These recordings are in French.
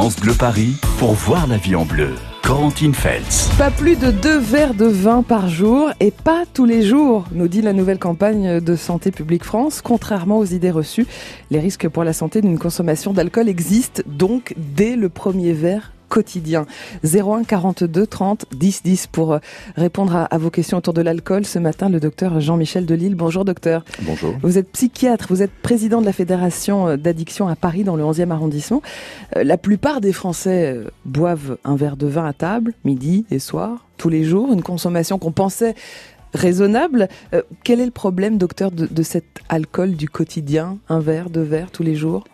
France Paris pour voir la vie en bleu. Corentine Feltz. Pas plus de deux verres de vin par jour et pas tous les jours, nous dit la nouvelle campagne de Santé publique France. Contrairement aux idées reçues, les risques pour la santé d'une consommation d'alcool existent donc dès le premier verre quotidien. 01 42 30 10 10 pour euh, répondre à, vos questions autour de l'alcool. Ce matin, le docteur Jean-Michel Delille. Bonjour docteur. Bonjour. Vous êtes psychiatre, vous êtes président de la Fédération euh, d'addiction à Paris dans le 11e arrondissement. Euh, la plupart des Français boivent un verre de vin à table, midi et soir, tous les jours, une consommation qu'on pensait raisonnable. quel est le problème, docteur, de, de cet alcool du quotidien? Un verre, deux verres tous les jours?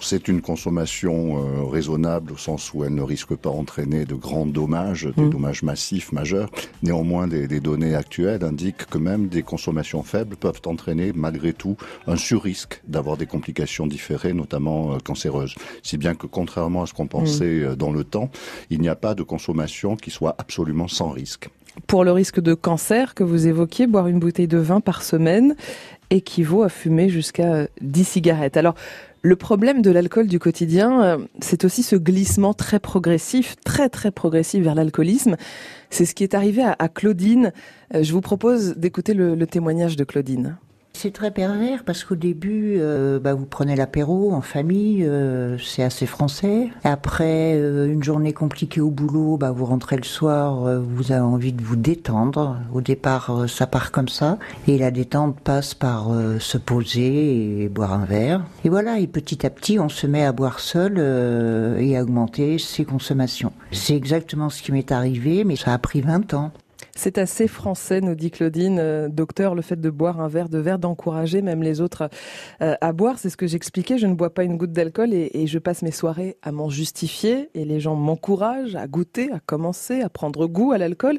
C'est une consommation euh, raisonnable au sens où elle ne risque pas d'entraîner de grands dommages, des mm. dommages massifs majeurs. Néanmoins, des, données actuelles indiquent que même des consommations faibles peuvent entraîner malgré tout un surrisque d'avoir des complications différées, notamment euh, cancéreuses. Si bien que contrairement à ce qu'on pensait mm. euh, dans le temps, il n'y a pas de consommation qui soit absolument sans risque. Pour le risque de cancer que vous évoquiez, boire une bouteille de vin par semaine équivaut à fumer jusqu'à 10 cigarettes. Alors, le problème de l'alcool du quotidien, euh, c'est aussi ce glissement très progressif, très très progressif vers l'alcoolisme. C'est ce qui est arrivé à, Claudine. Euh, je vous propose d'écouter le témoignage de Claudine. C'est très pervers parce qu'au début, euh, bah, vous prenez l'apéro en famille, euh, c'est assez français. Après euh, une journée compliquée au boulot, bah, vous rentrez le soir, vous avez envie de vous détendre. Au départ, ça part comme ça, et la détente passe par se poser et boire un verre. Et voilà, et petit à petit, on se met à boire seul et à augmenter ses consommations. C'est exactement ce qui m'est arrivé, mais ça a pris 20 ans. C'est assez français, nous dit Claudine. Euh, docteur, le fait de boire un verre de verre, d'encourager même les autres euh, à boire, c'est ce que j'expliquais. Je ne bois pas une goutte d'alcool et, et, je passe mes soirées à m'en justifier et les gens m'encouragent à goûter, à commencer, à prendre goût à l'alcool.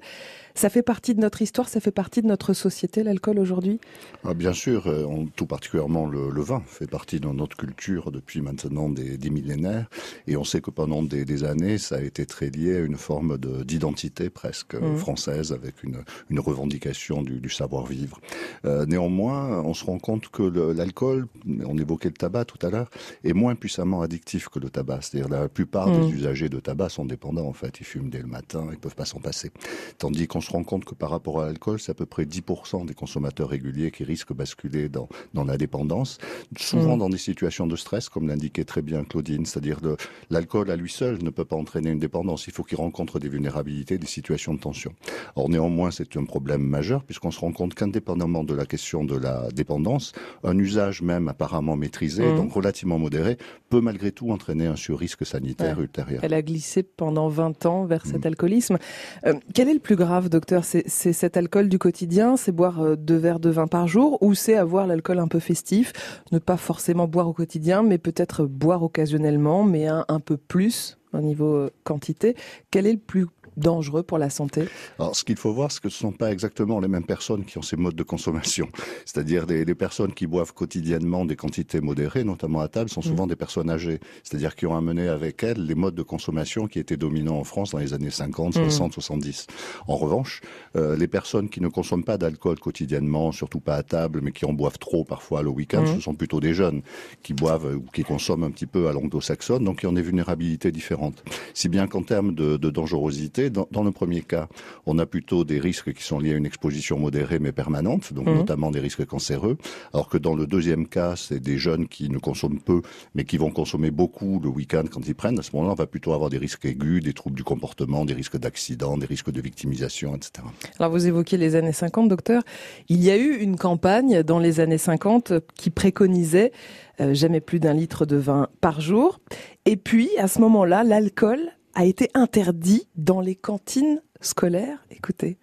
Ça fait partie de notre histoire, ça fait partie de notre société, l'alcool aujourd'hui? Ah, Bien sûr, euh, tout particulièrement le, vin fait partie de notre culture depuis maintenant des, millénaires. Et on sait que pendant des, années, ça a été très lié à une forme d'identité presque mmh. française, avec une, revendication du, savoir-vivre. Euh, néanmoins, on se rend compte que l'alcool, on évoquait le tabac tout à l'heure, est moins puissamment addictif que le tabac. C'est-à-dire la plupart des mmh. usagers de tabac sont dépendants, en fait. Ils fument dès le matin, ils peuvent pas s'en passer. Tandis qu'on se rend compte que par rapport à l'alcool, c'est à peu près 10% des consommateurs réguliers qui risquent de basculer dans, dans la dépendance, souvent mm. dans des situations de stress, comme l'indiquait très bien Claudine, c'est-à-dire que l'alcool à lui seul ne peut pas entraîner une dépendance, il faut qu'il rencontre des vulnérabilités, des situations de tension. Or néanmoins, c'est un problème majeur puisqu'on se rend compte qu'indépendamment de la question de la dépendance, un usage même apparemment maîtrisé, mm. donc relativement modéré, peut malgré tout entraîner un surrisque sanitaire ultérieur. Elle a glissé pendant 20 ans vers cet mm. alcoolisme. Euh, quel est le plus grave docteur C'est cet alcool du quotidien, c'est boire euh, deux verres de vin par jour, ou c'est avoir l'alcool un peu festif, ne pas forcément boire au quotidien, mais peut-être boire occasionnellement, mais un, peu plus au niveau euh, quantité. Quel est le plus dangereux pour la santé Alors, ce qu'il faut voir, c'est que ce ne sont pas exactement les mêmes personnes qui ont ces modes de consommation. C'est-à-dire des, personnes qui boivent quotidiennement des quantités modérées, notamment à table, sont souvent mm. des personnes âgées. C'est-à-dire qui ont amené avec elles les modes de consommation qui étaient dominants en France dans les années 50, 60, 70. En revanche, euh, les personnes qui ne consomment pas d'alcool quotidiennement, surtout pas à table, mais qui en boivent trop parfois le week-end, mm. ce sont plutôt des jeunes qui boivent ou qui consomment un petit peu à l'anglo-saxonne, donc qui ont des vulnérabilités différentes. Si bien qu'en termes de, de dangerosité, dans, le premier cas, on a plutôt des risques qui sont liés à une exposition modérée mais permanente, donc mhm. notamment des risques cancéreux, alors que dans le deuxième cas, c'est des jeunes qui ne consomment peu mais qui vont consommer beaucoup le week-end quand ils prennent. À ce moment-là, on va plutôt avoir des risques aigus, des troubles du comportement, des risques d'accident, des risques de victimisation, etc. Alors vous évoquez les années 50, docteur. Il y a eu une campagne dans les années 50 qui préconisait euh, jamais plus d'un litre de vin par jour. Et puis, à ce moment-là, l'alcool a été interdit dans les cantines scolaires. Écoutez.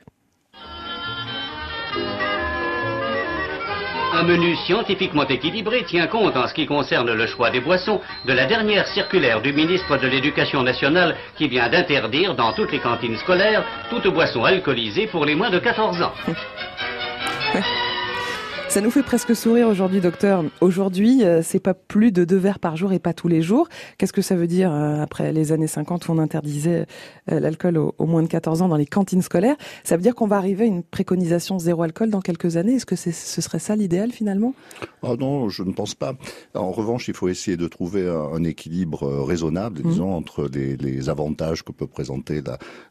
Un menu scientifiquement équilibré tient compte en ce qui concerne le choix des boissons de la dernière circulaire du ministre de l'Éducation nationale qui vient d'interdire dans toutes les cantines scolaires toute boisson alcoolisée pour les moins de 14 ans. Ça nous fait presque sourire aujourd'hui, docteur. Aujourd'hui, euh, c'est pas plus de deux verres par jour et pas tous les jours. Qu'est-ce que ça veut dire euh, après les années 50 où on interdisait euh, l'alcool aux, moins de 14 ans dans les cantines scolaires? Ça veut dire qu'on va arriver à une préconisation zéro alcool dans quelques années? Est-ce que ce serait ça l'idéal finalement? Ah non, je ne pense pas. En revanche, il faut essayer de trouver un, équilibre raisonnable, mmh. disons, entre les, avantages que peut présenter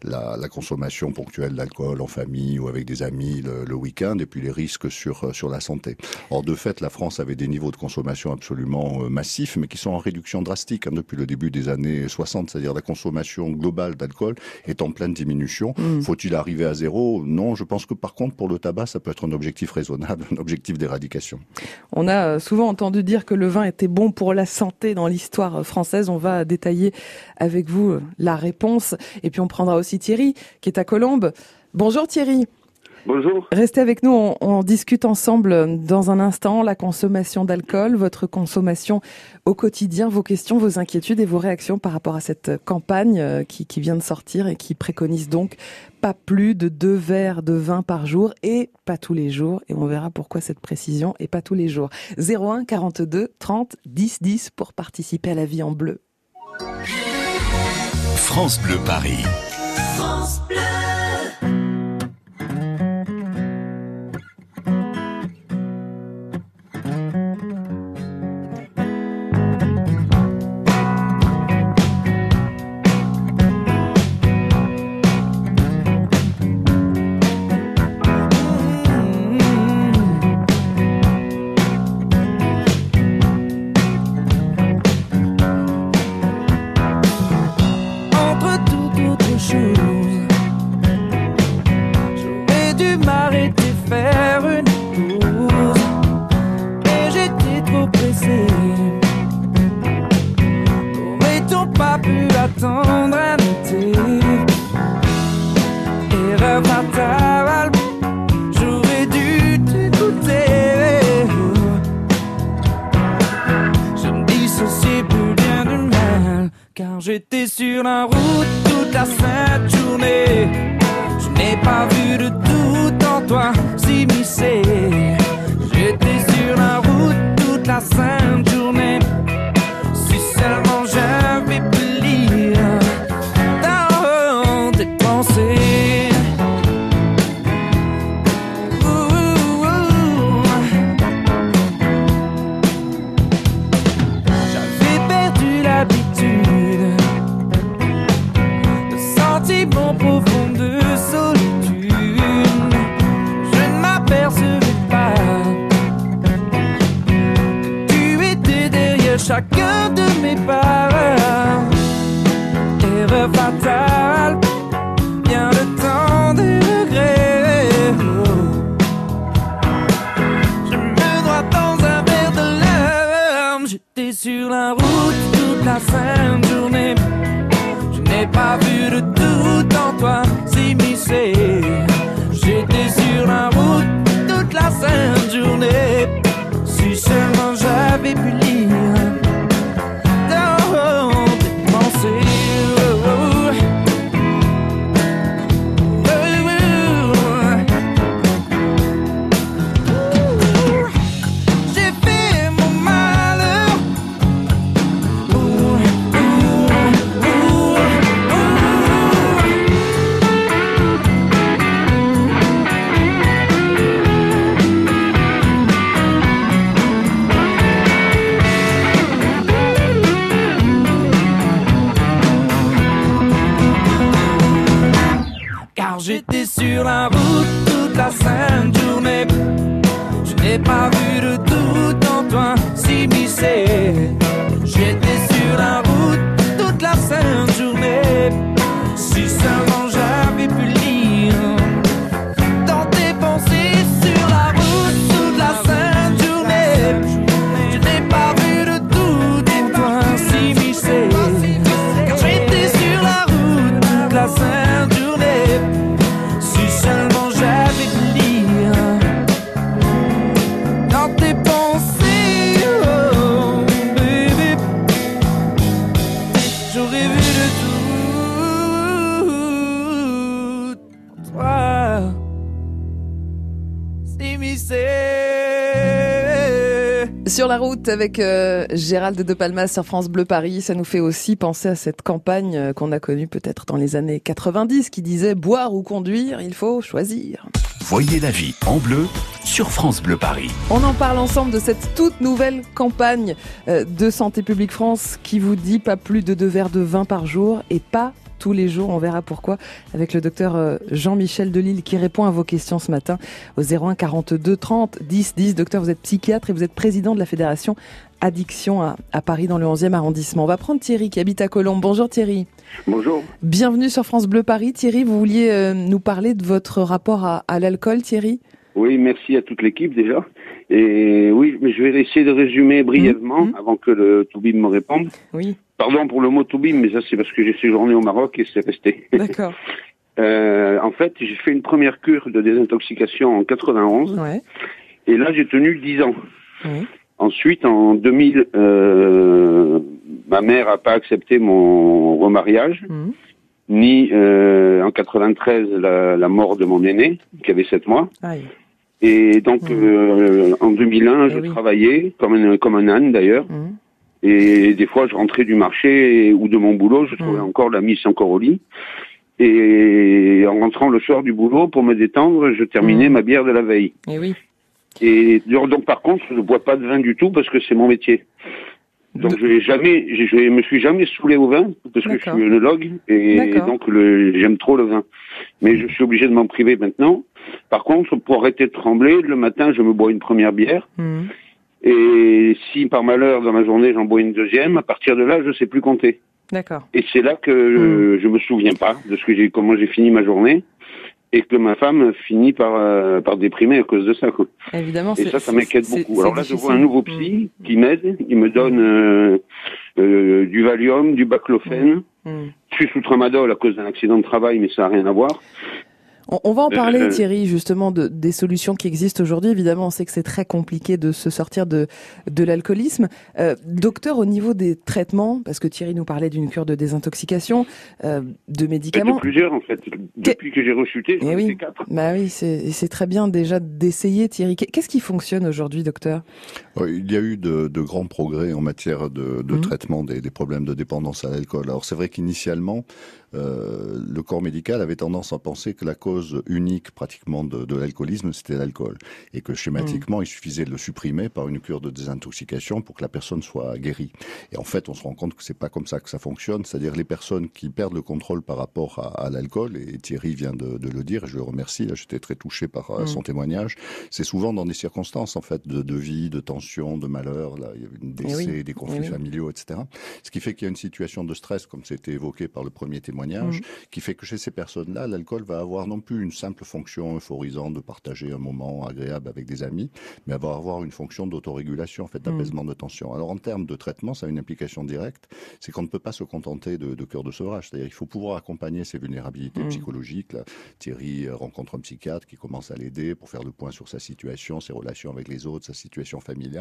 la, la, consommation ponctuelle d'alcool en famille ou avec des amis le, le week-end et puis les risques sur, sur la santé. Or, de fait, la France avait des niveaux de consommation absolument euh, massifs, mais qui sont en réduction drastique hein, depuis le début des années 60. C'est-à-dire la consommation globale d'alcool est en pleine diminution. Mm. Faut-il arriver à zéro? Non, je pense que par contre, pour le tabac, ça peut être un objectif raisonnable, un objectif d'éradication. On a euh, souvent entendu dire que le vin était bon pour la santé dans l'histoire euh, française. On va détailler avec vous la réponse. Et puis on prendra aussi Thierry, qui est à Colombes. Bonjour Thierry. Bonjour. Restez avec nous, on, discute ensemble dans un instant la consommation d'alcool, votre consommation au quotidien, vos questions, vos inquiétudes et vos réactions par rapport à cette campagne euh, qui, qui vient de sortir et qui préconise donc pas plus de deux verres de vin par jour et pas tous les jours. Et on verra pourquoi cette précision et pas tous les jours. 01 42 30 10 10 pour participer à la vie en bleu. France Bleu Paris. France Bleu. Aurait-on pas pu attendre un été? Et repartir J'aurais dû t'écouter. Je me dissocie plus bien du mal, car j'étais sur la route toute la sainte journée. Je n'ai pas vu de tout en toi s'immiscer. fatal. Bien le temps des regrets. Je me droite dans un verre de larmes. J'étais sur la route toute la fin de journée. Je n'ai pas vu de tout en toi s'immiscer. J'étais sur la route toute la sainte journée. Si seulement j'avais pu J'ai pas vu le tout en toi s'immiscer. La route avec euh, Gérald de Palmas sur France Bleu Paris, ça nous fait aussi penser à cette campagne euh, qu'on a connue peut-être dans les années 90 qui disait boire ou conduire, il faut choisir. Voyez la vie en bleu sur France Bleu Paris. On en parle ensemble de cette toute nouvelle campagne euh, de Santé publique France qui vous dit pas plus de deux verres de vin par jour et pas tous les jours. On verra pourquoi avec le docteur euh, Jean-Michel Delille qui répond à vos questions ce matin au 01 42 30 10 10. Docteur, vous êtes psychiatre et vous êtes président de la fédération Addiction à, Paris dans le 11e arrondissement. On va prendre Thierry qui habite à Colombes. Bonjour Thierry. Bonjour. Bienvenue sur France Bleu Paris. Thierry, vous vouliez euh, nous parler de votre rapport à, l'alcool, Thierry? Oui, merci à toute l'équipe déjà. Et oui, mais je vais essayer de résumer brièvement mmh. avant que le Toubib me réponde. Oui. Pardon pour le mot Toubib, mais ça c'est parce que j'ai séjourné au Maroc et c'est resté. D'accord. euh, en fait, j'ai fait une première cure de désintoxication en 91. Ouais. Et là, j'ai tenu 10 ans. Ensuite, en 2000, euh, ma mère n'a pas accepté mon remariage, Mmh. ni euh, en 93 la, la mort de mon aîné, qui avait 7 mois. Aïe. Et donc, Mmh. euh, en 2001, Eh je oui. travaillais comme un, comme un âne d'ailleurs. Mmh. Et des fois, je rentrais du marché ou de mon boulot, je trouvais Mm. encore la mise encore au lit. Et en rentrant le soir du boulot, pour me détendre, je terminais Mm. ma bière de la veille. Et oui. Et donc, par contre, je ne bois pas de vin du tout parce que c'est mon métier. Donc je n'ai jamais, je, je me suis jamais saoulé au vin parce que je suis œnologue et donc j'aime trop le vin. Mais je suis obligé de m'en priver maintenant. Par contre, pour arrêter de trembler, le matin, je me bois une première bière. Mmh. Et si par malheur dans la journée j'en bois une deuxième, à partir de là, je sais plus compter. D'accord. Et c'est là que euh, je me souviens pas de ce que j'ai, comment j'ai fini ma journée, et que ma femme finit par euh, par déprimer à cause de ça. Quoi. Évidemment, Et c'est- ça, ça m'inquiète beaucoup. Alors là, je vois un nouveau psy Mmh. qui m'aide. Il me donne euh, euh, du Valium, du baclofène. Mmh. Je suis sous tramadol à cause d'un accident de travail, mais ça n'a rien à voir. On, on va en parler, Euh, Thierry, justement, de, des solutions qui existent aujourd'hui. Évidemment, on sait que c'est très compliqué de se sortir de, de l'alcoolisme. Euh, docteur, au niveau des traitements, parce que Thierry nous parlait d'une cure de désintoxication, euh, de médicaments. de plusieurs, en fait. Depuis que j'ai rechuté, j'en oui. quatre. Bah oui, c'est très bien déjà d'essayer, Thierry. Qu'est-ce qui fonctionne aujourd'hui, docteur? Il y a eu de, de grands progrès en matière de, de Mhm. traitement des, des problèmes de dépendance à l'alcool. Alors c'est vrai qu'initialement, euh, le corps médical avait tendance à penser que la cause unique pratiquement de, de l'alcoolisme, c'était l'alcool. Et que schématiquement, il suffisait de le supprimer par une cure de désintoxication pour que la personne soit guérie. Et en fait, on se rend compte que c'est pas comme ça que ça fonctionne. C'est-à-dire les personnes qui perdent le contrôle par rapport à, à l'alcool, et Thierry vient de, de le dire, et je le remercie, j'étais très touché par euh, Mhm. son témoignage, c'est souvent dans des circonstances en fait de, de vie, de tension, de malheur. Là, il y a eu une Eh décès, oui, des conflits eh oui. familiaux, etc. Ce qui fait qu'il y a une situation de stress, comme c'était évoqué par le premier témoignage, Mhm. qui fait que chez ces personnes-là, l'alcool va avoir non plus une simple fonction euphorisante de partager un moment agréable avec des amis, mais va avoir une fonction d'autorégulation, en fait, d'apaisement de tension. Alors en termes de traitement, ça a une implication directe, c'est qu'on ne peut pas se contenter de, de cœur de sauvage. C'est-à-dire il faut pouvoir accompagner ces vulnérabilités Mhm. psychologiques. Là, Thierry euh, rencontre un psychiatre qui commence à l'aider pour faire le point sur sa situation, ses relations avec les autres, sa situation familiale,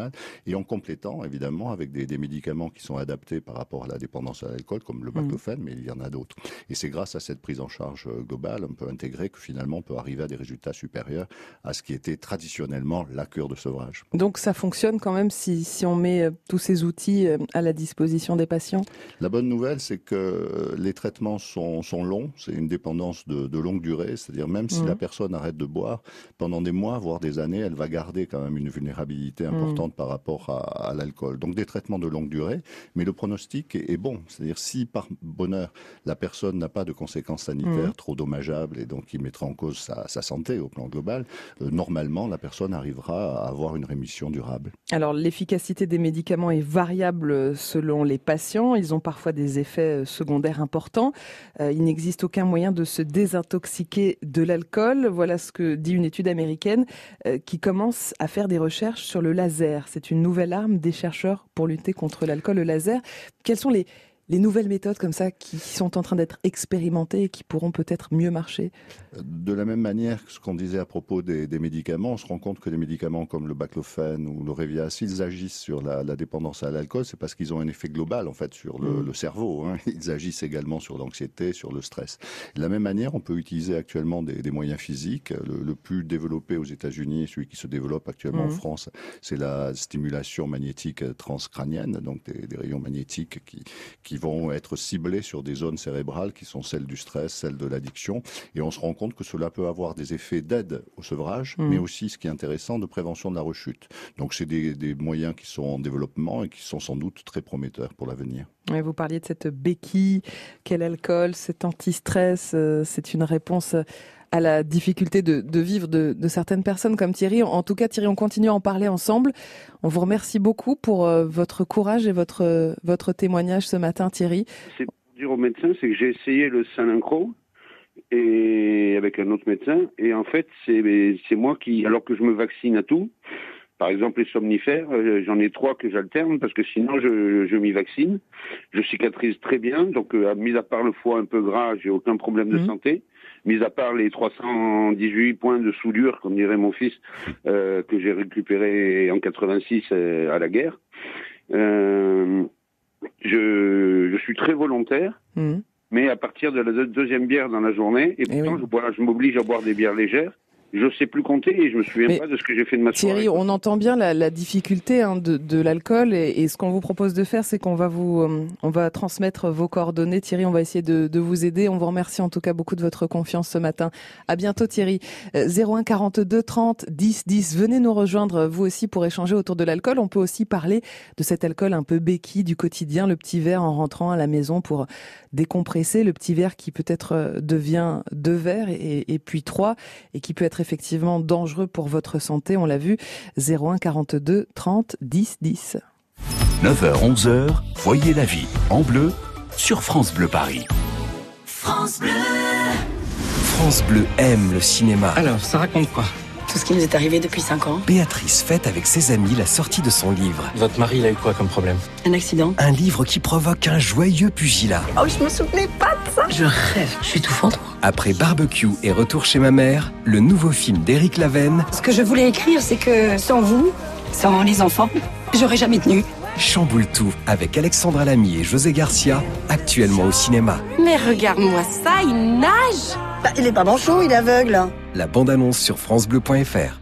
et en complétant évidemment avec des, des médicaments qui sont adaptés par rapport à la dépendance à l'alcool, comme le baclofène, mais il y en a d'autres. Et c'est grâce à cette prise en charge euh, globale, un peu intégrée, que finalement on peut arriver à des résultats supérieurs à ce qui était traditionnellement la cure de sevrage. Donc ça fonctionne quand même si, si on met euh, tous ces outils euh, à la disposition des patients? La bonne nouvelle, c'est que les traitements sont, sont longs, c'est une dépendance de, de longue durée, c'est-à-dire même si Mhm. la personne arrête de boire, pendant des mois, voire des années, elle va garder quand même une vulnérabilité Mhm. Par rapport à, à l'alcool. Donc des traitements de longue durée, mais le pronostic est, est bon, c'est-à-dire si par bonheur la personne n'a pas de conséquences sanitaires Mhm. trop dommageables et donc qui mettra en cause sa, sa santé au plan global, euh, normalement la personne arrivera à avoir une rémission durable. Alors l'efficacité des médicaments est variable selon les patients. Ils ont parfois des effets euh, secondaires importants. Euh, il n'existe aucun moyen de se désintoxiquer de l'alcool. Voilà ce que dit une étude américaine euh, qui commence à faire des recherches sur le laser. C'est une nouvelle arme des chercheurs pour lutter contre l'alcool, le laser. Quels sont les, les nouvelles méthodes comme ça qui sont en train d'être expérimentées et qui pourront peut-être mieux marcher De la même manière que ce qu'on disait à propos des, médicaments, on se rend compte que les médicaments comme le baclofen ou le Revia, s'ils agissent sur la, dépendance à l'alcool, c'est parce qu'ils ont un effet global en fait sur le, mm. cerveau. Hein. Ils agissent également sur l'anxiété, sur le stress. De la même manière, on peut utiliser actuellement des, moyens physiques. Le, plus développé aux États-Unis, celui qui se développe actuellement en mm. France, c'est la stimulation magnétique transcrânienne, donc des, des rayons magnétiques qui, qui vont être ciblés sur des zones cérébrales qui sont celles du stress, celles de l'addiction. Et on se rend compte que cela peut avoir des effets d'aide au sevrage, mmh. mais aussi, ce qui est intéressant, de prévention de la rechute. Donc c'est des, des, moyens qui sont en développement et qui sont sans doute très prometteurs pour l'avenir. Vous parliez de cette béquille, quel alcool, cet anti-stress, euh, c'est une réponse à la difficulté de, de vivre de, de, certaines personnes comme Thierry. En tout cas, Thierry, on continue à en parler ensemble. On vous remercie beaucoup pour euh, votre courage et votre, votre témoignage ce matin, Thierry. C'est pour dire au médecin, c'est que j'ai essayé le Salincro et avec un autre médecin, et en fait, c'est moi qui, alors que je me vaccine à tout, par exemple, les somnifères, euh, j'en ai trois que j'alterne parce que sinon je, je m'y vaccine. Je cicatrise très bien, donc euh, mis à part le foie un peu gras, j'ai aucun problème de mmh. santé mis à part les 318 points de soudure, comme dirait mon fils, euh, que j'ai récupéré en 86 euh, à la guerre. Je, je, suis très volontaire, mmh. mais à partir de la deuxième bière dans la journée, et eh pourtant je, je m'oblige à boire des bières légères, je sais plus compter et je me souviens pas de ce que j'ai fait de ma soirée. Thierry, on entend bien la, la difficulté hein, de, de l'alcool et, et, ce qu'on vous propose de faire, c'est qu'on va vous, euh, on va transmettre vos coordonnées. Thierry, on va essayer de, de, vous aider. On vous remercie en tout cas beaucoup de votre confiance ce matin. À bientôt, Thierry. 01 42 30 10 10. Venez nous rejoindre vous aussi pour échanger autour de l'alcool. On peut aussi parler de cet alcool un peu béquille du quotidien, le petit verre en rentrant à la maison pour décompresser, le petit verre qui peut-être euh, devient deux verres et, et puis trois et qui peut être effectivement dangereux pour votre santé. On l'a vu, 01 42 30 10 10. 9h, 11h, voyez la vie en bleu sur France Bleu Paris. France Bleu. France Bleu aime le cinéma. Alors, ça raconte quoi? Tout ce qui nous est arrivé depuis 5 ans. Béatrice fête avec ses amis la sortie de son livre. Votre mari, il a eu quoi comme problème? Un accident. Un livre qui provoque un joyeux pugilat. Oh, je me souvenais pas de ça. Je rêve, je suis tout fendre. Après Barbecue et Retour chez ma mère, le nouveau film d'Éric Lavenne. Ce que je voulais écrire, c'est que sans vous, sans les enfants, j'aurais jamais tenu. Chamboule tout avec Alexandra Lamy et José Garcia, actuellement au cinéma. Mais regarde-moi ça, il nage bah, Il est pas manchot, il est aveugle. La bande-annonce sur francebleu.fr.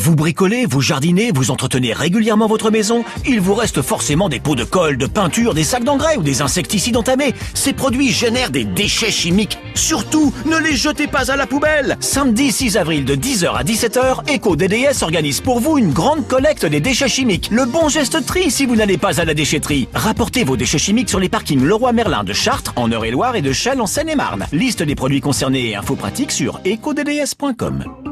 Vous bricolez, vous jardinez, vous entretenez régulièrement votre maison, il vous reste forcément des pots de colle, de peinture, des sacs d'engrais ou des insecticides entamés. Ces produits génèrent des déchets chimiques. Surtout, ne les jetez pas à la poubelle. Samedi 6 avril de 10h à 17h, EcoDDS organise pour vous une grande collecte des déchets chimiques. Le bon geste tri si vous n'allez pas à la déchetterie. Rapportez vos déchets chimiques sur les parkings Leroy Merlin de Chartres, en Eure-et-Loire et de Chelles en Seine-et-Marne. Liste des produits concernés et infos pratiques sur ecodds.com.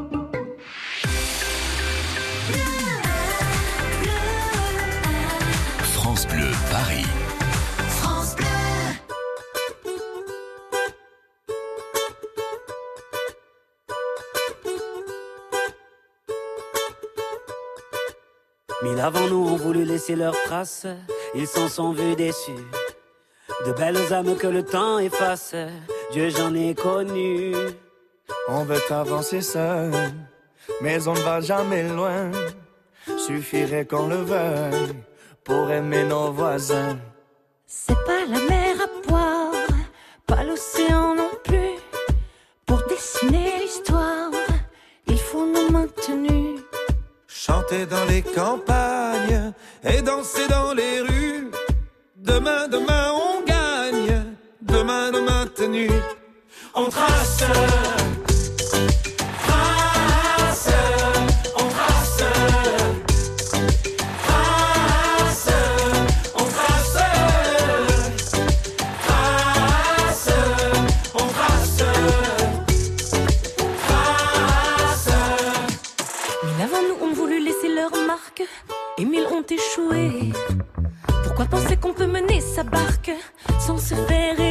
Paris. France Bleu. Mille avant nous ont voulu laisser leurs traces, ils s'en sont vus déçus. De belles âmes que le temps efface, Dieu j'en ai connu. On veut avancer seul, mais on ne va jamais loin. Suffirait qu'on le veuille pour aimer nos voisins. C'est pas la mer à boire, pas l'océan non plus. Pour dessiner l'histoire, il faut nous maintenir. Chanter dans les campagnes et danser dans les rues. Demain, demain, on gagne. Demain, demain, tenu. On trace. Se faire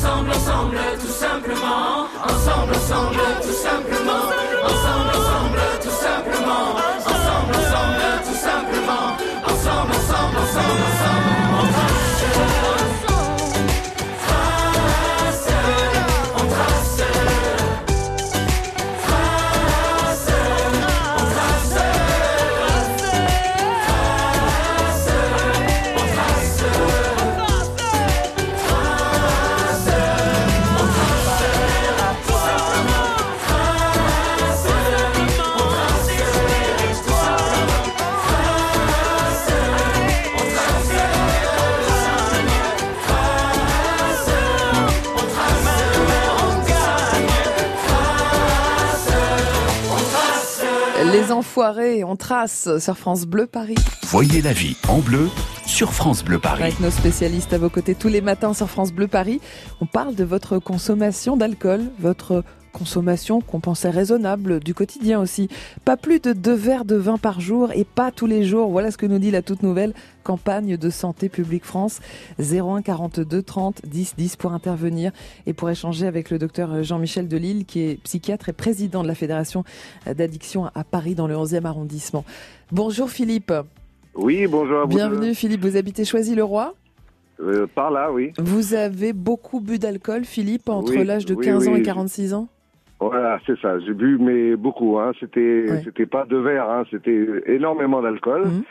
Ensemble, ensemble, tout simplement. Ensemble, ensemble, tout simplement. Ensemble, ensemble, tout simplement. Ensemble, ensemble, tout simplement. Ensemble, ensemble, ensemble, ensemble. Enfoirés, on trace sur France Bleu Paris. Voyez la vie en bleu sur France Bleu Paris. Avec nos spécialistes à vos côtés tous les matins sur France Bleu Paris, on parle de votre consommation d'alcool, votre consommation qu'on pensait raisonnable du quotidien aussi. Pas plus de deux verres de vin par jour et pas tous les jours. Voilà ce que nous dit la toute nouvelle campagne de Santé publique France. 01 42 30 10 10 pour intervenir et pour échanger avec le docteur Jean-Michel Delille qui est psychiatre et président de la Fédération d'addiction à Paris dans le 11e arrondissement. Bonjour Philippe. Oui, bonjour à vous. Bienvenue Philippe, vous habitez Choisy-le-Roi? Euh, par là, oui. Vous avez beaucoup bu d'alcool, Philippe, entre Oui, l'âge de oui, 15 ans et 46 ans? Voilà, c'est ça. J'ai bu, mais beaucoup. Hein. C'était, Ouais. c'était pas deux verres. Hein. C'était énormément d'alcool. Mhm.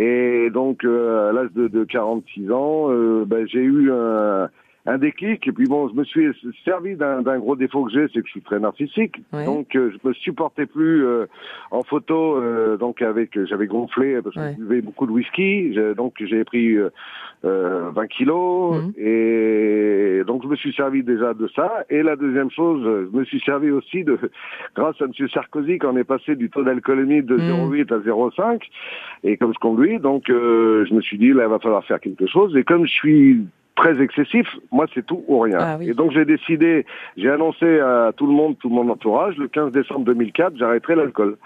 Et donc, euh, à l'âge de, de 46 ans, euh, ben, j'ai eu un, un déclic. Et puis bon, je me suis servi d'un, gros défaut que j'ai, c'est que je suis très narcissique. Ouais. Donc, euh, je me supportais plus euh, en photo. euh, donc, avec, j'avais gonflé parce que Ouais. je buvais beaucoup de whisky. Donc, j'ai pris euh, euh, 20 kilos. Mhm. Et donc, je me suis servi déjà de ça. Et la deuxième chose, je me suis servi aussi de, grâce à M. Sarkozy, quand on est passé du taux d'alcoolémie de Mhm. 0,8 à 0,5, et comme je conduis, donc euh, je me suis dit, là, il va falloir faire quelque chose. Et comme je suis très excessif, moi, c'est tout ou rien. Ah oui. Et donc, j'ai décidé, j'ai annoncé à tout le monde, tout mon entourage, le 15 décembre 2004, j'arrêterai l'alcool.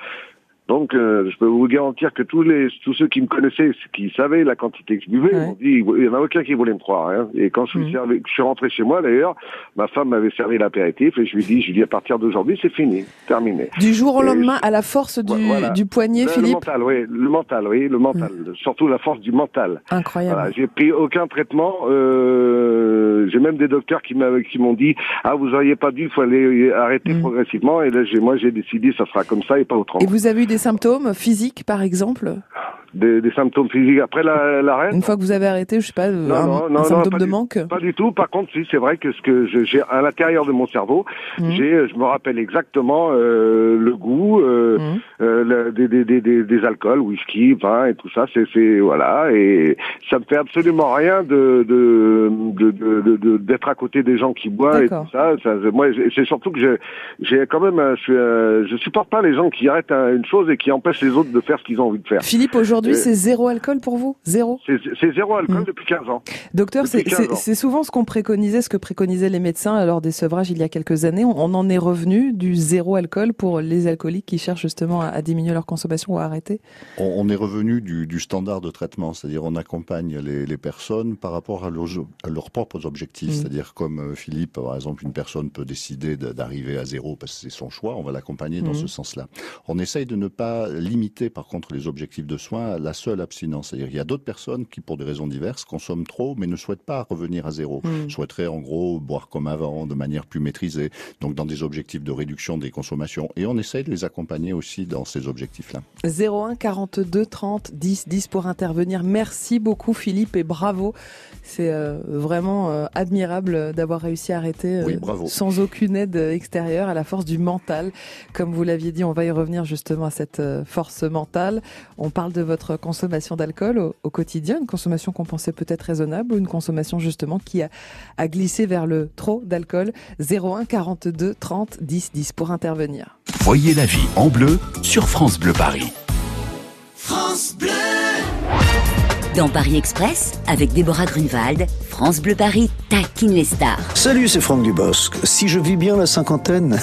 Donc, euh, je peux vous garantir que tous les tous ceux qui me connaissaient, qui savaient la quantité que je buvais, Ouais. dit, il y en a aucun qui voulait me croire. hein. Et quand je suis, servi- je suis rentré chez moi, d'ailleurs, ma femme m'avait servi l'apéritif et je lui ai dit, je lui ai dit, à partir d'aujourd'hui, c'est fini, terminé. Du jour au Et lendemain, à la force du, Voilà. du poignet, Le- Le Philippe mental, oui, le mental, oui, le mental. Surtout la force du mental. Incroyable. Voilà, j'ai pris aucun traitement. Euh, j'ai même des docteurs qui m'avaient- qui m'ont dit ah vous auriez pas dû, il faut aller arrêter Mm. progressivement. Et là j'ai moi j'ai décidé ça sera comme ça et pas autrement. Et vous avez eu des symptômes physiques, par exemple Des, des symptômes physiques après la- l'arrêt. Une fois que vous avez arrêté, je sais pas, euh, Non, un, non, un non, symptôme de du- manque Pas du tout. Par contre, si c'est vrai que ce que j'ai à l'intérieur de mon cerveau, Mhm. j'ai, je me rappelle exactement euh, le goût euh, euh, le- des, des, des, des, des alcools, whisky, vin et tout ça. C'est, c'est voilà. Et ça me fait absolument rien de, d'être à côté des gens qui boivent et tout ça. ça moi, c'est surtout que j'ai, j'ai quand même, je, euh, je supporte pas les gens qui arrêtent un- une chose et qui empêchent les autres de faire ce qu'ils ont envie de faire. Philippe, aujourd'hui, c'est zéro alcool pour vous? Zéro? C'est, zéro alcool Mhm. depuis 15 ans. Docteur, c'est Depuis 15 c'est- ans. c'est souvent ce qu'on préconisait, ce que préconisaient les médecins lors des sevrages il y a quelques années. On, on en est revenu du zéro alcool pour les alcooliques qui cherchent justement à, à diminuer leur consommation ou à arrêter? On, on est revenu du, du standard de traitement, c'est-à-dire on accompagne les, les personnes par rapport à leurs, à leurs propres objectifs. Mm. C'est-à-dire comme euh, Philippe, par exemple, une personne peut décider de- d'arriver à zéro parce que c'est son choix, on va l'accompagner dans Mm. ce sens-là. On essaye de ne pas limiter par contre les objectifs de soins pas la seule abstinence. C'est-à-dire qu'il y a d'autres personnes qui, pour des raisons diverses, consomment trop, mais ne souhaitent pas revenir à zéro. Mm. Souhaiteraient en gros boire comme avant, de manière plus maîtrisée, donc dans des objectifs de réduction des consommations. Et on essaye de les accompagner aussi dans ces objectifs-là. 01 42 30 10 10 pour intervenir. Merci beaucoup Philippe et bravo. C'est euh, vraiment euh, admirable d'avoir réussi à arrêter euh, Oui, bravo. sans aucune aide extérieure à la force du mental. Comme vous l'aviez dit, on va y revenir justement à cette euh, force mentale. On parle de votre consommation d'alcool au, au quotidien, une consommation qu'on pensait peut-être raisonnable ou une consommation justement qui a, a glissé vers le trop d'alcool. 01 42 30 10 10 pour intervenir. Voyez la vie en bleu sur France Bleu Paris. Dans Paris Express, avec Déborah Grunewald, France Bleu Paris taquine les stars. Salut, c'est Franck Dubosc. Si je vis bien la cinquantaine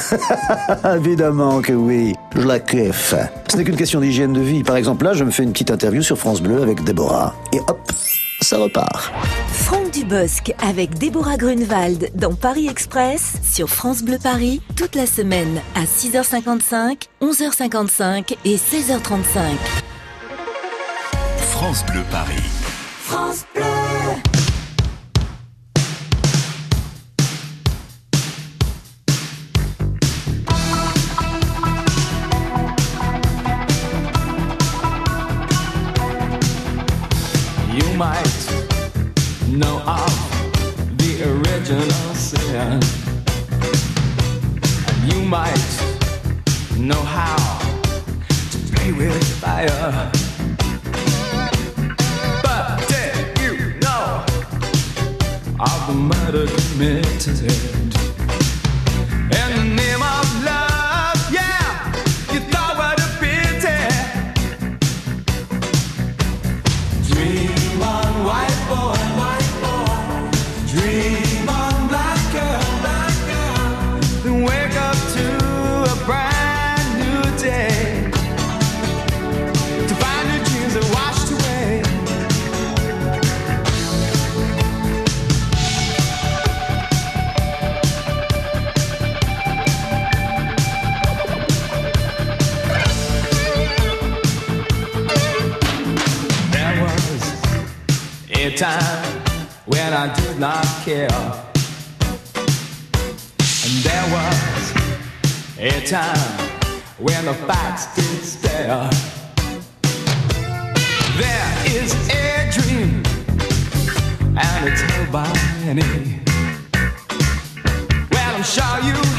Évidemment que oui, je la kiffe. Ce n'est qu'une question d'hygiène de vie. Par exemple, là, je me fais une petite interview sur France Bleu avec Déborah. Et hop, ça repart. Franck Dubosc avec Déborah Grunewald dans Paris Express sur France Bleu Paris toute la semaine à 6h55, 11h55 et 16h35. France Bleu Paris. France Bleu. You might know of the original sin. And you might know how to play with fire. Of the murder committed? Care. And there was a time when the facts did stare. There is a dream, and it's held by many. Well, I'm sure you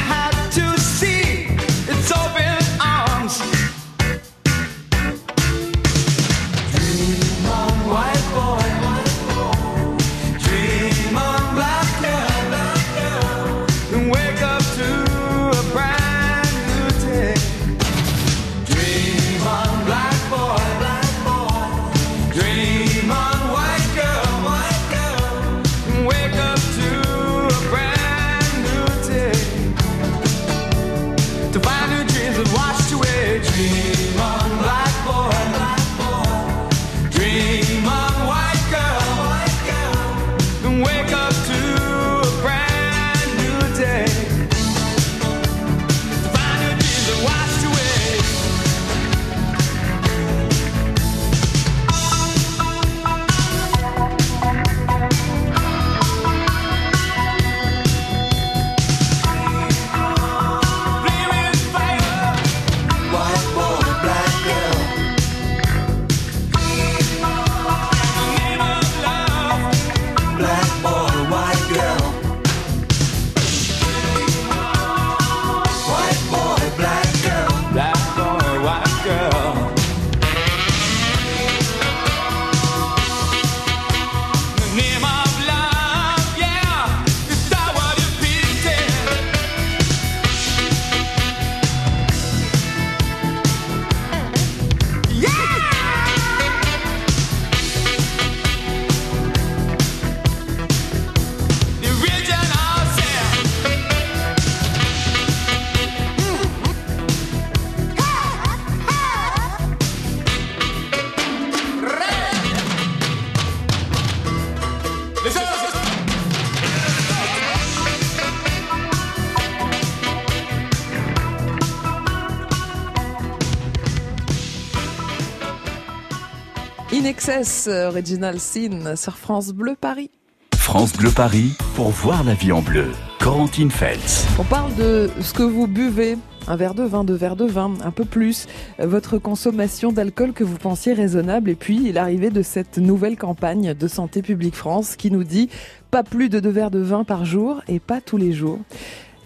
Excess, Original Sin sur France Bleu Paris. France Bleu Paris pour voir la vie en bleu. Corentine Feltz. On parle de ce que vous buvez. Un verre de vin, deux verres de vin, un peu plus. Votre consommation d'alcool que vous pensiez raisonnable. Et puis, l'arrivée de cette nouvelle campagne de Santé publique France qui nous dit pas plus de deux verres de vin par jour et pas tous les jours.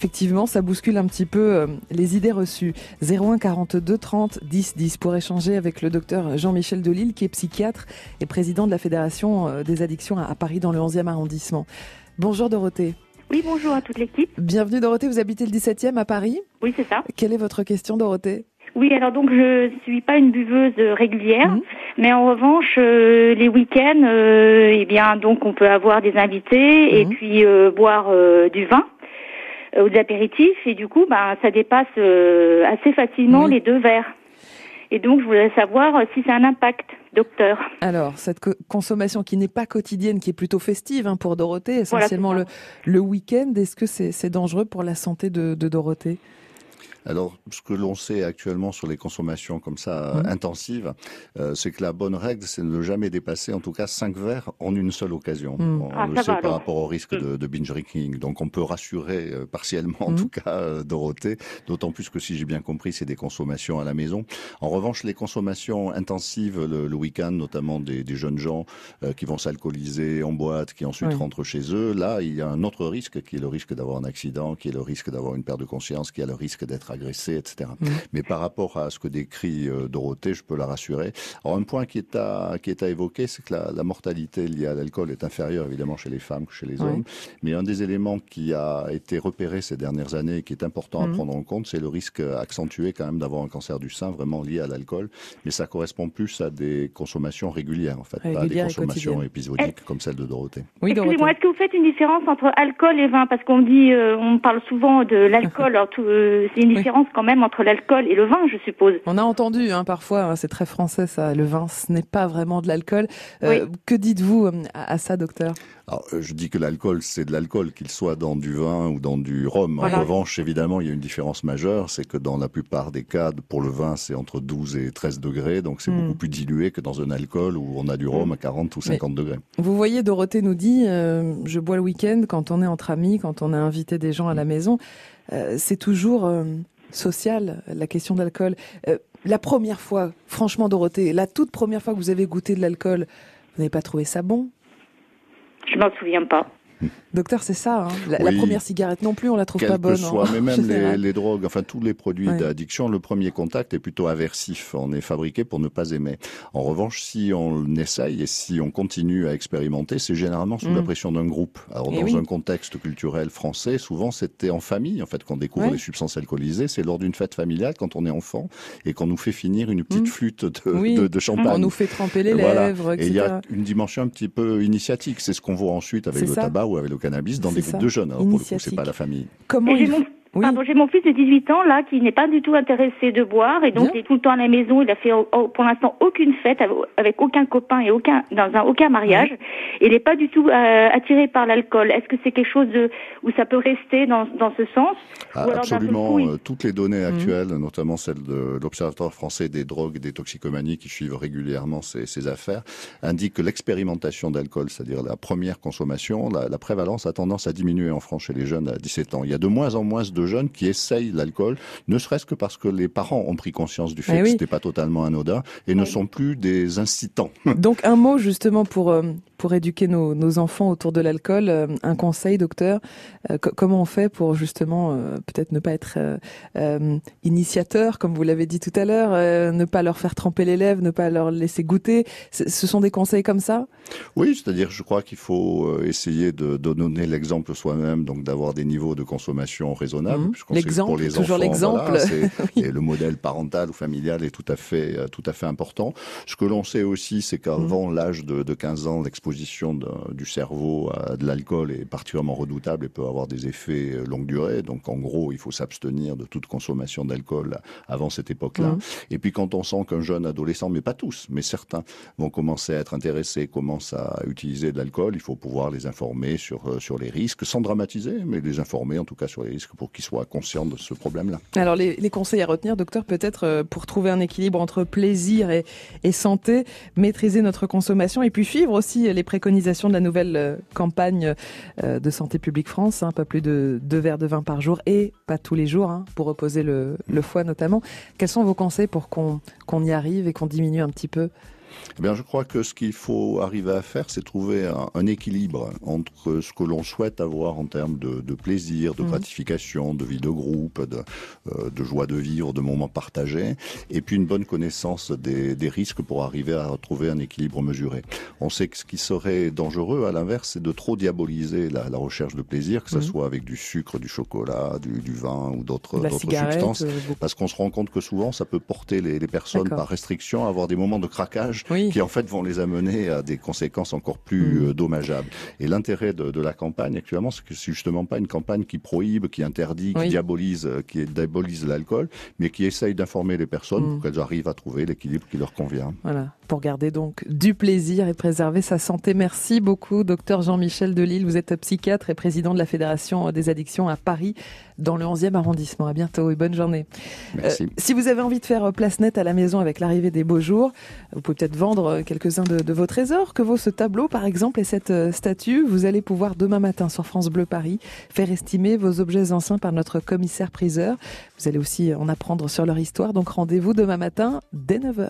Effectivement, ça bouscule un petit peu euh, les idées reçues. 01 42 30 10 10 pour échanger avec le docteur Jean-Michel Delille, qui est psychiatre et président de la Fédération euh, des addictions à Paris dans le 11e arrondissement. Bonjour Dorothée. Oui, bonjour à toute l'équipe. Bienvenue Dorothée, vous habitez le 17e à Paris? Oui, c'est ça. Quelle est votre question Dorothée? Oui, alors donc je suis pas une buveuse euh, régulière, Mhm. mais en revanche euh, les week-ends, euh, eh bien donc on peut avoir des invités et puis euh, boire du vin euh, des apéritifs et du coup ben ça dépasse euh, assez facilement les deux verres. Et donc je voulais savoir euh, si c'est un impact, docteur. Alors, cette co- consommation qui n'est pas quotidienne, qui est plutôt festive hein, pour Dorothée, Voilà, essentiellement le, le week-end, est-ce que c'est c'est dangereux pour la santé de, de Dorothée? Alors, ce que l'on sait actuellement sur les consommations comme ça Mhm. intensives, euh, c'est que la bonne règle, c'est de ne jamais dépasser en tout cas 5 verres en une seule occasion. Mhm. On Ah, le sait va, par rapport au risque de, de binge drinking. Donc, on peut rassurer euh, partiellement, en Mhm. tout cas, euh, Dorothée. D'autant plus que si j'ai bien compris, c'est des consommations à la maison. En revanche, les consommations intensives le, le week-end, notamment des, des jeunes gens euh, qui vont s'alcooliser en boîte, qui ensuite Oui. rentrent chez eux, là, il y a un autre risque qui est le risque d'avoir un accident, qui est le risque d'avoir une perte de conscience, qui est le risque d'être agressé, etc. Mhm. Mais par rapport à ce que décrit euh, Dorothée, je peux la rassurer. Alors un point qui est à, qui est à évoquer, c'est que la, la mortalité liée à l'alcool est inférieure évidemment chez les femmes que chez les hommes. Mais un des éléments qui a été repéré ces dernières années et qui est important à prendre en compte, c'est le risque accentué quand même d'avoir un cancer du sein vraiment lié à l'alcool. Mais ça correspond plus à des consommations régulières en fait, pas à des consommations épisodiques comme celle de Dorothée. Oui, Dorothée. Excusez-moi, est-ce que vous faites une différence entre alcool et vin? Parce qu'on dit, euh, on parle souvent de l'alcool. alors tout, euh, c'est une différence quand même entre l'alcool et le vin, je suppose. On a entendu hein, parfois, hein, c'est très français ça, le vin, ce n'est pas vraiment de l'alcool. Euh, Que dites-vous euh, à, à ça, docteur? Alors, euh, je dis que l'alcool, c'est de l'alcool, qu'il soit dans du vin ou dans du rhum. Voilà. En revanche, évidemment, il y a une différence majeure, c'est que dans la plupart des cas, pour le vin, c'est entre 12 et 13 degrés, donc c'est Mm. beaucoup plus dilué que dans un alcool où on a du rhum à 40 ou 50 degrés. Vous voyez, Dorothée nous dit, euh, je bois le week-end quand on est entre amis, quand on a invité des gens à la maison. Euh, c'est toujours euh, social, la question de l'alcool. Euh, la première fois, franchement, Dorothée, la toute première fois que vous avez goûté de l'alcool, vous n'avez pas trouvé ça bon? Je m'en souviens pas. Docteur, c'est ça. hein. La, première cigarette non plus, on la trouve Quel pas que bonne. soit, mais même les, drogues, enfin tous les produits Ouais. d'addiction, le premier contact est plutôt aversif. On est fabriqué pour ne pas aimer. En revanche, si on essaye et si on continue à expérimenter, c'est généralement sous Mm. la pression d'un groupe. Alors Eh dans oui. un contexte culturel français, souvent c'était en famille en fait qu'on découvre Ouais. les substances alcoolisées. C'est lors d'une fête familiale quand on est enfant et qu'on nous fait finir une petite flûte de, Mm. Oui. de, de champagne. On nous fait tremper les Voilà. lèvres, Et il y a une dimension un petit peu initiatique. C'est ce qu'on voit ensuite avec le ça. tabac avec le cannabis dans des ça. groupes de jeunes. Alors pour le coup, c'est pas la famille. Comment Et j'ai il mon, faut- pardon, j'ai mon fils de 18 ans là qui n'est pas du tout intéressé de boire et donc il est tout le temps à la maison. Il a fait oh, oh, pour l'instant aucune fête avec- aucun copain et aucun dans un aucun mariage. Il n'est pas du tout euh, attiré par l'alcool. Est-ce que c'est quelque chose de où ça peut rester dans dans ce sens? Ah, alors, absolument. coup, il- euh, Toutes les données Mhm. actuelles, notamment celles de l'Observatoire français des drogues et des toxicomanies qui suivent régulièrement ces, ces affaires, indiquent que l'expérimentation d'alcool, c'est-à-dire la première consommation, la, la prévalence a tendance à diminuer en France chez les jeunes à 17 ans. Il y a de moins en moins de jeunes qui essayent l'alcool, ne serait-ce que parce que les parents ont pris conscience du fait Eh que oui. c'était pas totalement anodin et ne sont plus des incitants. Donc un mot justement pour euh, pour éduquer nos, nos enfants autour de l'alcool, euh, un conseil docteur, euh, co- comment on fait pour justement euh, peut-être ne pas être initiateur comme vous l'avez dit tout à l'heure, ne pas leur faire tremper les lèvres, ne pas leur laisser goûter. Ce sont des conseils comme ça? Oui, c'est-à-dire je crois qu'il faut essayer de, de donner l'exemple soi-même, donc d'avoir des niveaux de consommation raisonnables. Que L'exemple, toujours l'exemple. voilà, et le modèle parental ou familial est tout à fait, tout à fait important. Ce que l'on sait aussi, c'est qu'avant Mhm. l'âge de, de 15 ans, l'exposition l'exposition du cerveau à de l'alcool est particulièrement redoutable et peut avoir des effets euh, longue durée. Donc en gros, il faut s'abstenir de toute consommation d'alcool avant cette époque-là. Mhm. Et puis quand on sent qu'un jeune adolescent, mais pas tous, mais certains, vont commencer à être intéressés, commencent à utiliser de l'alcool, il faut pouvoir les informer sur, euh, sur les risques, sans dramatiser, mais les informer en tout cas sur les risques pour qu'ils soient conscients de ce problème-là. Alors les, les conseils à retenir, docteur, peut-être euh, pour trouver un équilibre entre plaisir et, et santé, maîtriser notre consommation et puis suivre aussi les préconisations de la nouvelle euh, campagne euh, de Santé publique France, hein, pas plus de deux verres de vin par jour et pas tous les jours, hein, pour reposer le, foie notamment. Quels sont vos conseils pour qu'on y arrive et qu'on diminue un petit peu Eh bien, je crois que ce qu'il faut arriver à faire, c'est trouver un, un équilibre entre ce que l'on souhaite avoir en termes de, de plaisir, de Mhm. gratification, de vie de groupe, de, euh, de joie de vivre, de moments partagés, et puis une bonne connaissance des, des risques pour arriver à trouver un équilibre mesuré. On sait que ce qui serait dangereux, à l'inverse, c'est de trop diaboliser la, la recherche de plaisir, que ce Mhm. soit avec du sucre, du chocolat, du, du vin ou d'autres substances, euh, parce qu'on se rend compte que souvent, ça peut porter les, les personnes par restriction à avoir des moments de craquage Oui. qui en fait vont les amener à des conséquences encore plus Mm. euh, dommageables. Et l'intérêt de, de la campagne actuellement, c'est que c'est justement pas une campagne qui prohibe, qui interdit, qui Oui. diabolise, euh, qui diabolise l'alcool, mais qui essaye d'informer les personnes Mm. pour qu'elles arrivent à trouver l'équilibre qui leur convient. Voilà, pour garder donc du plaisir et préserver sa santé. Merci beaucoup, docteur Jean-Michel Delille. Vous êtes psychiatre et président de la Fédération des addictions à Paris, dans le 11e arrondissement. À bientôt et bonne journée. Merci. Euh, si vous avez envie de faire euh, place nette à la maison avec l'arrivée des beaux jours, vous pouvez peut-être vendre euh, quelques-uns de, de vos trésors. Que vaut ce tableau, par exemple, et cette statue Vous allez pouvoir demain matin sur France Bleu Paris faire estimer vos objets anciens par notre commissaire priseur. Vous allez aussi en apprendre sur leur histoire. Donc rendez-vous demain matin dès 9h.